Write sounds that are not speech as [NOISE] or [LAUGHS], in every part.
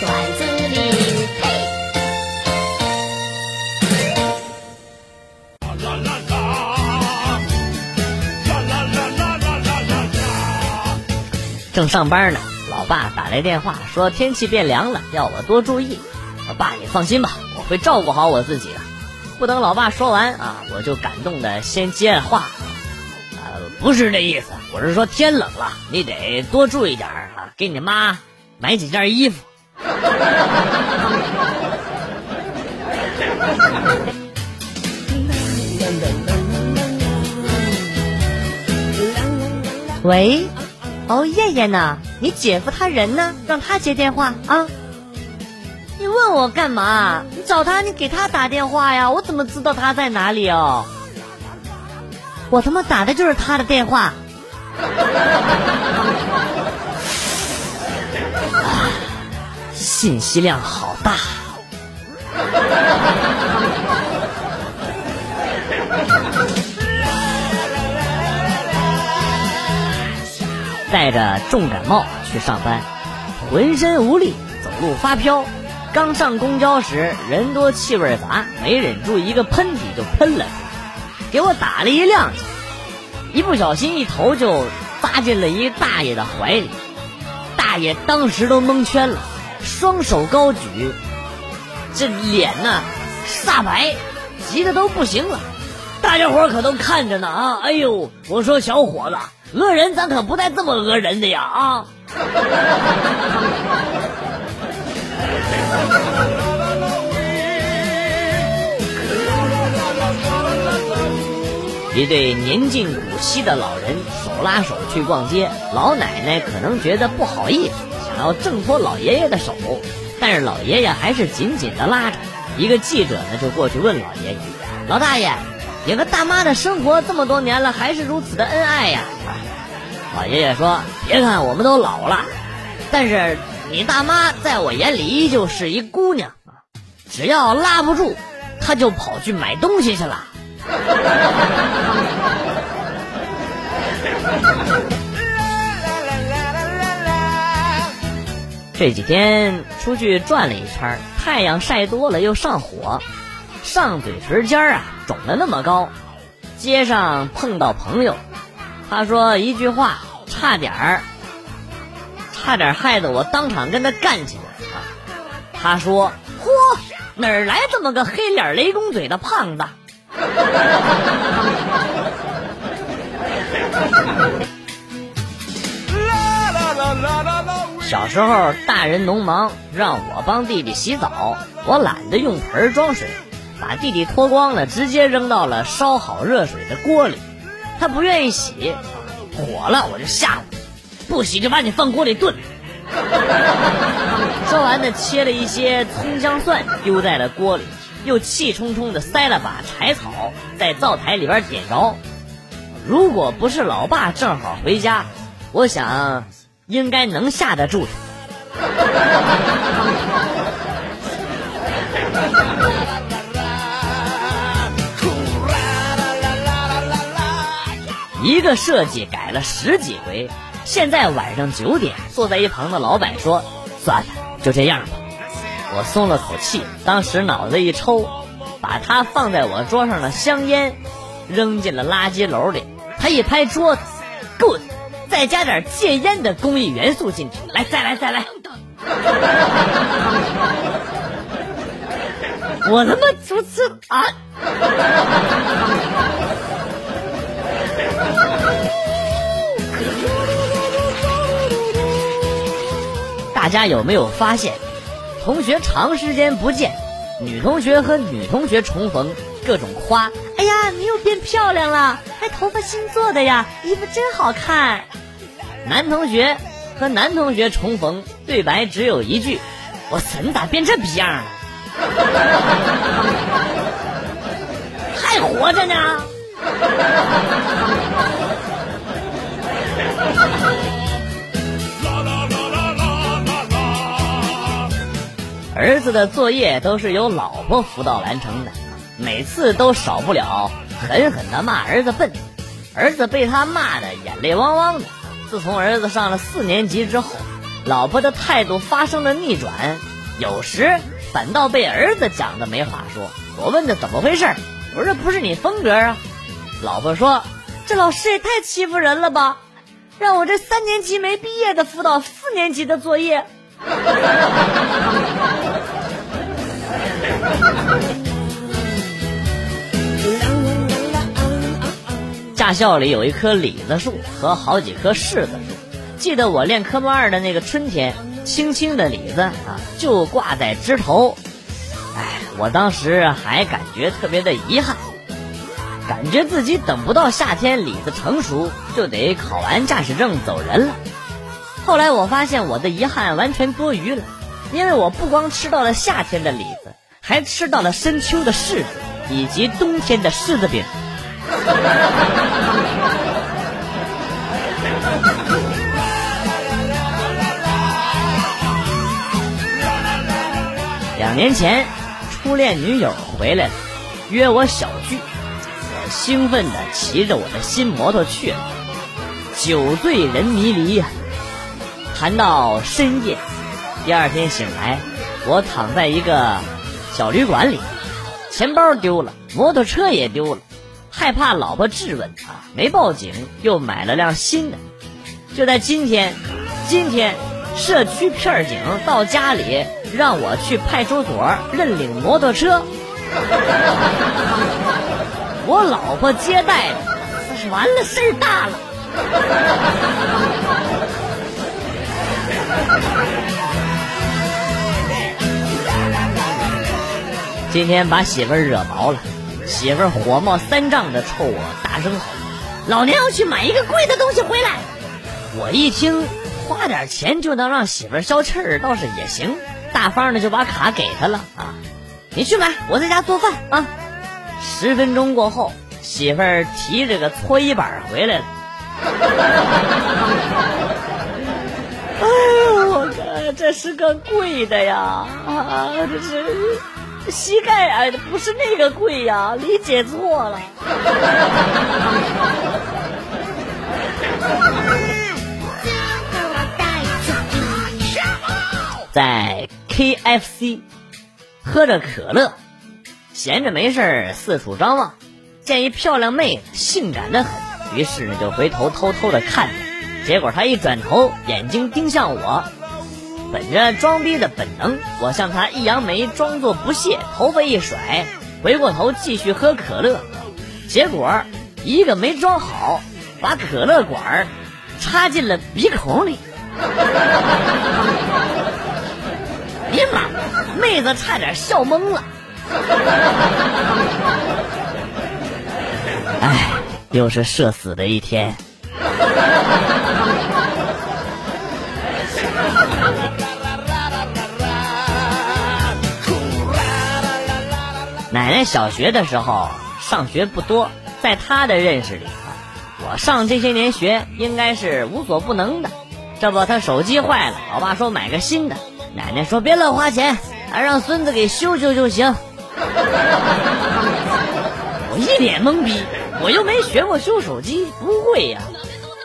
段子里。正上班呢，老爸打来电话说天气变凉了，要我多注意。爸，你放心吧，我会照顾好我自己的。不等老爸说完啊，我就感动的先接了话。呃，不是这意思，我是说天冷了，你得多注意点啊，给你妈买几件衣服。[LAUGHS] 喂，哦，燕燕呢？你姐夫他人呢？让他接电话啊。你问我干嘛？你找他，你给他打电话呀！我怎么知道他在哪里哦？我他妈打的就是他的电话。信息量好大。带着重感冒去上班，浑身无力，走路发飘。刚上公交时，人多气味杂，没忍住一个喷嚏就喷了，给我打了一踉跄，一不小心一头就扎进了一大爷的怀里。大爷当时都蒙圈了，双手高举，这脸呢煞白，急得都不行了。大家伙可都看着呢啊！哎呦，我说小伙子。讹人，咱可不带这么讹人的呀！啊！一对年近古稀的老人手拉手去逛街，老奶奶可能觉得不好意思，想要挣脱老爷爷的手，但是老爷爷还是紧紧的拉着。一个记者呢，就过去问老爷爷：“老大爷。”你和大妈的生活这么多年了，还是如此的恩爱呀！老爷爷说：“别看我们都老了，但是你大妈在我眼里依旧是一姑娘！只要拉不住，她就跑去买东西去了。这几天出去转了一圈，太阳晒多了又上火。上嘴唇尖啊肿了那么高，街上碰到朋友，他说一句话，差点儿，差点害得我当场跟他干起来啊！他说：“嚯，哪儿来这么个黑脸雷公嘴的胖子？” [LAUGHS] 小时候大人农忙，让我帮弟弟洗澡，我懒得用盆装水。把弟弟脱光了，直接扔到了烧好热水的锅里。他不愿意洗，火了我就吓唬不洗就把你放锅里炖。[LAUGHS] 说完呢，切了一些葱姜蒜丢在了锅里，又气冲冲的塞了把柴草在灶台里边点着。如果不是老爸正好回家，我想应该能下得住他一个设计改了十几回，现在晚上九点，坐在一旁的老板说：“算了，就这样吧。”我松了口气，当时脑子一抽，把他放在我桌上的香烟扔进了垃圾篓里。他一拍桌子再加点戒烟的工艺元素进去，来，再来，再来。”我他妈主持啊！大家有没有发现，同学长时间不见，女同学和女同学重逢，各种夸：“哎呀，你又变漂亮了，还头发新做的呀，衣服真好看。”男同学和男同学重逢，对白只有一句：“我操，你咋变这逼样了？[LAUGHS] 还活着呢！”儿子的作业都是由老婆辅导完成的，每次都少不了狠狠的骂儿子笨，儿子被他骂的眼泪汪汪的。自从儿子上了四年级之后，老婆的态度发生了逆转，有时反倒被儿子讲的没话说。我问他怎么回事，我说这不是你风格啊。老婆说：“这老师也太欺负人了吧！让我这三年级没毕业的辅导四年级的作业。[LAUGHS] 驾校里有一棵李子树和好几棵柿子树。记得我练科目二的那个春天，青青的李子啊就挂在枝头。哎，我当时还感觉特别的遗憾，感觉自己等不到夏天李子成熟，就得考完驾驶证走人了。后来我发现我的遗憾完全多余了，因为我不光吃到了夏天的李子，还吃到了深秋的柿子以及冬天的柿子饼。[LAUGHS] 两年前，初恋女友回来了，约我小聚。我兴奋的骑着我的新摩托去了，酒醉人迷离呀。谈到深夜，第二天醒来，我躺在一个小旅馆里，钱包丢了，摩托车也丢了。害怕老婆质问啊，没报警，又买了辆新的。就在今天，今天社区片警到家里让我去派出所认领摩托车。[LAUGHS] 我老婆接待的，完了事儿大了。[LAUGHS] 今天把媳妇儿惹毛了。媳妇儿火冒三丈的冲我大声吼：“老娘要去买一个贵的东西回来！”我一听，花点钱就能让媳妇儿消气儿，倒是也行，大方的就把卡给她了啊！你去买，我在家做饭啊！十分钟过后，媳妇儿提着个搓衣板回来了。[LAUGHS] 哎呦，我靠，这是个贵的呀！啊，这是。膝盖矮的不是那个贵呀，[LAUGHS] 理解错了。[LAUGHS] 在 KFC 喝着可乐，闲着没事四处张望，见一漂亮妹子，性感的很，于是呢就回头偷偷的看着，结果她一转头，眼睛盯向我。本着装逼的本能，我向他一扬眉，装作不屑，头发一甩，回过头继续喝可乐。结果一个没装好，把可乐管插进了鼻孔里。哎呀妈！妹子差点笑懵了。哎，又是社死的一天。奶奶小学的时候上学不多，在她的认识里，我上这些年学应该是无所不能的。这不，她手机坏了，老爸说买个新的，奶奶说别乱花钱，还让孙子给修修就行。[LAUGHS] 我一脸懵逼，我又没学过修手机，不会呀。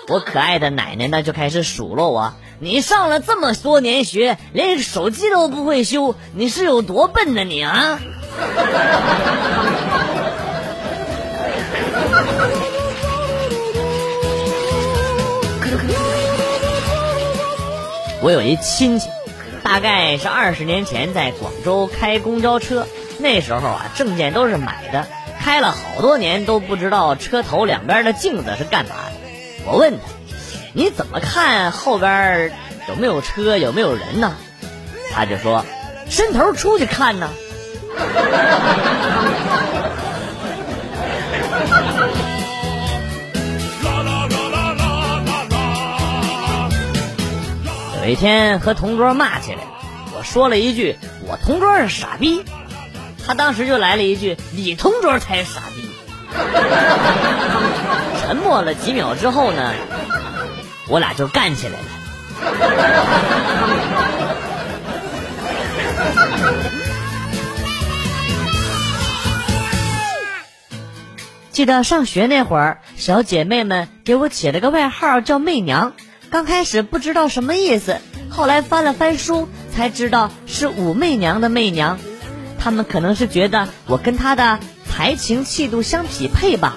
我可爱的奶奶呢就开始数落我：你上了这么多年学，连手机都不会修，你是有多笨呢你啊？[LAUGHS] 我有一亲戚，大概是二十年前在广州开公交车，那时候啊证件都是买的，开了好多年都不知道车头两边的镜子是干嘛的。我问他：“你怎么看后边有没有车有没有人呢？”他就说：“伸头出去看呢。”有一天和同桌骂起来了，我说了一句“我同桌是傻逼”，他当时就来了一句“你同桌才是傻逼”。沉默了几秒之后呢，我俩就干起来了。记得上学那会儿，小姐妹们给我起了个外号叫“媚娘”。刚开始不知道什么意思，后来翻了翻书才知道是武媚娘的媚娘。她们可能是觉得我跟她的才情气度相匹配吧。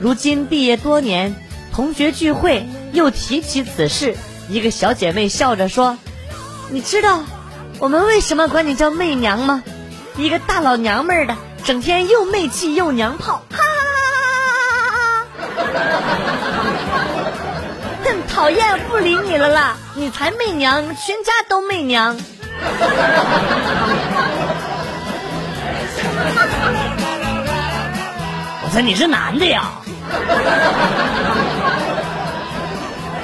如今毕业多年，同学聚会又提起此事，一个小姐妹笑着说：“你知道我们为什么管你叫媚娘吗？一个大老娘们儿的，整天又媚气又娘炮，讨厌，不理你了啦！你才媚娘，全家都媚娘。[LAUGHS] ”我说你是男的呀？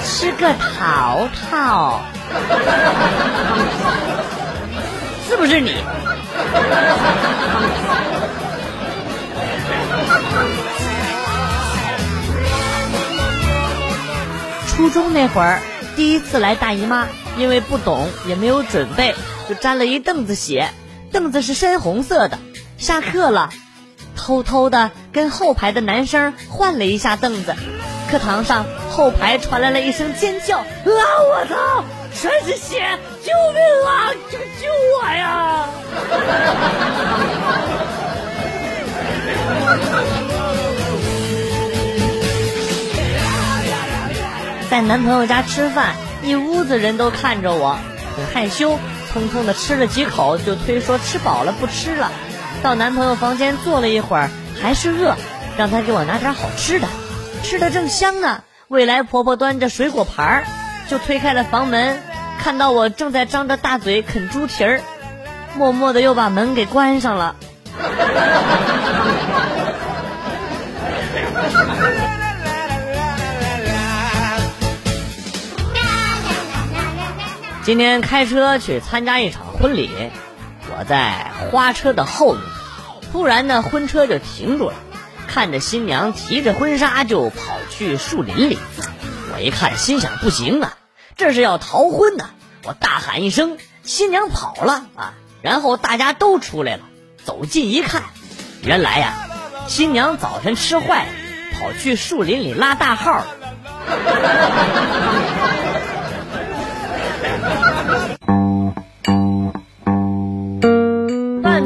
吃个桃桃，是不是你？初中那会儿，第一次来大姨妈，因为不懂也没有准备，就沾了一凳子血。凳子是深红色的。下课了，偷偷的跟后排的男生换了一下凳子。课堂上，后排传来了一声尖叫：“啊，我操，全是血！救命啊！救救我呀！”在男朋友家吃饭，一屋子人都看着我，很害羞，匆匆的吃了几口，就推说吃饱了不吃了。到男朋友房间坐了一会儿，还是饿，让他给我拿点好吃的。吃的正香呢，未来婆婆端着水果盘儿，就推开了房门，看到我正在张着大嘴啃猪蹄儿，默默的又把门给关上了。[LAUGHS] 今天开车去参加一场婚礼，我在花车的后面，突然呢，婚车就停住了，看着新娘提着婚纱就跑去树林里，我一看，心想不行啊，这是要逃婚呐！我大喊一声：“新娘跑了啊！”然后大家都出来了，走近一看，原来呀，新娘早晨吃坏了，跑去树林里拉大号。